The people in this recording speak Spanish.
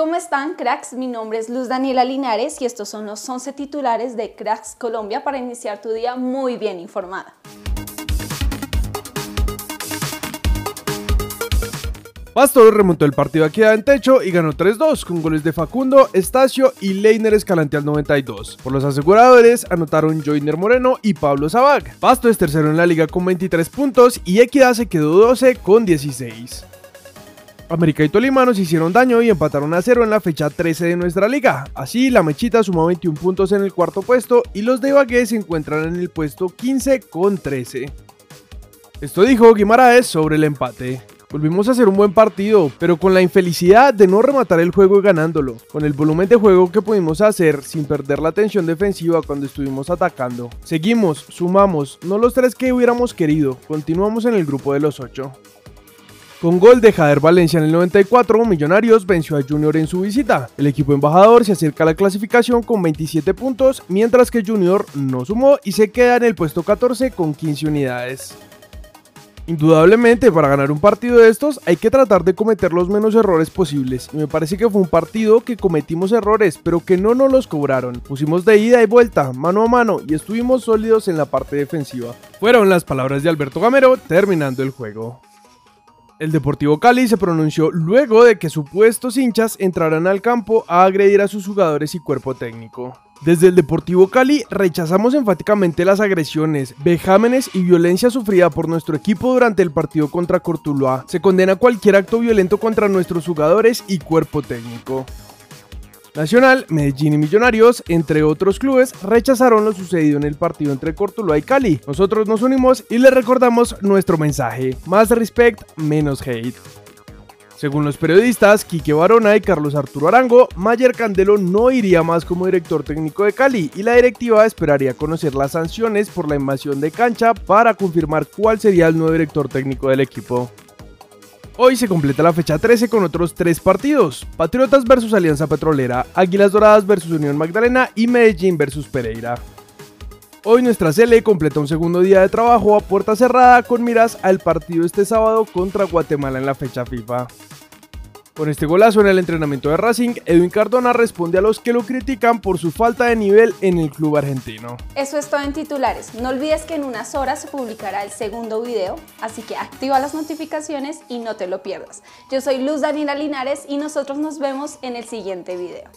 ¿Cómo están, cracks? Mi nombre es Luz Daniela Linares y estos son los 11 titulares de Cracks Colombia para iniciar tu día muy bien informada. Pasto remontó el partido aquí en techo y ganó 3-2 con goles de Facundo, Estacio y Leiner Escalante al 92. Por los aseguradores anotaron Joiner Moreno y Pablo Zabag. Pasto es tercero en la liga con 23 puntos y Equidad se quedó 12 con 16. América y Tolima nos hicieron daño y empataron a cero en la fecha 13 de nuestra liga. Así, la Mechita sumó 21 puntos en el cuarto puesto y los de Ibagué se encuentran en el puesto 15 con 13. Esto dijo Guimaraes sobre el empate. Volvimos a hacer un buen partido, pero con la infelicidad de no rematar el juego ganándolo, con el volumen de juego que pudimos hacer sin perder la tensión defensiva cuando estuvimos atacando. Seguimos, sumamos, no los tres que hubiéramos querido, continuamos en el grupo de los 8. Con gol de Jader Valencia en el 94, Millonarios venció a Junior en su visita. El equipo embajador se acerca a la clasificación con 27 puntos, mientras que Junior no sumó y se queda en el puesto 14 con 15 unidades. Indudablemente, para ganar un partido de estos hay que tratar de cometer los menos errores posibles. Y me parece que fue un partido que cometimos errores, pero que no nos los cobraron. Pusimos de ida y vuelta, mano a mano, y estuvimos sólidos en la parte defensiva. Fueron las palabras de Alberto Gamero terminando el juego. El Deportivo Cali se pronunció luego de que supuestos hinchas entraran al campo a agredir a sus jugadores y cuerpo técnico. Desde el Deportivo Cali rechazamos enfáticamente las agresiones, vejámenes y violencia sufrida por nuestro equipo durante el partido contra Cortuluá. Se condena cualquier acto violento contra nuestros jugadores y cuerpo técnico. Nacional, Medellín y Millonarios, entre otros clubes, rechazaron lo sucedido en el partido entre Cortuluá y Cali. Nosotros nos unimos y les recordamos nuestro mensaje: más respect, menos hate. Según los periodistas Quique Barona y Carlos Arturo Arango, Mayer Candelo no iría más como director técnico de Cali y la directiva esperaría conocer las sanciones por la invasión de cancha para confirmar cuál sería el nuevo director técnico del equipo. Hoy se completa la fecha 13 con otros tres partidos: Patriotas versus Alianza Petrolera, Águilas Doradas versus Unión Magdalena y Medellín versus Pereira. Hoy nuestra Sele completa un segundo día de trabajo a puerta cerrada con miras al partido este sábado contra Guatemala en la fecha FIFA. Con este golazo en el entrenamiento de Racing, Edwin Cardona responde a los que lo critican por su falta de nivel en el club argentino. Eso es todo en titulares. No olvides que en unas horas se publicará el segundo video, así que activa las notificaciones y no te lo pierdas. Yo soy Luz Daniela Linares y nosotros nos vemos en el siguiente video.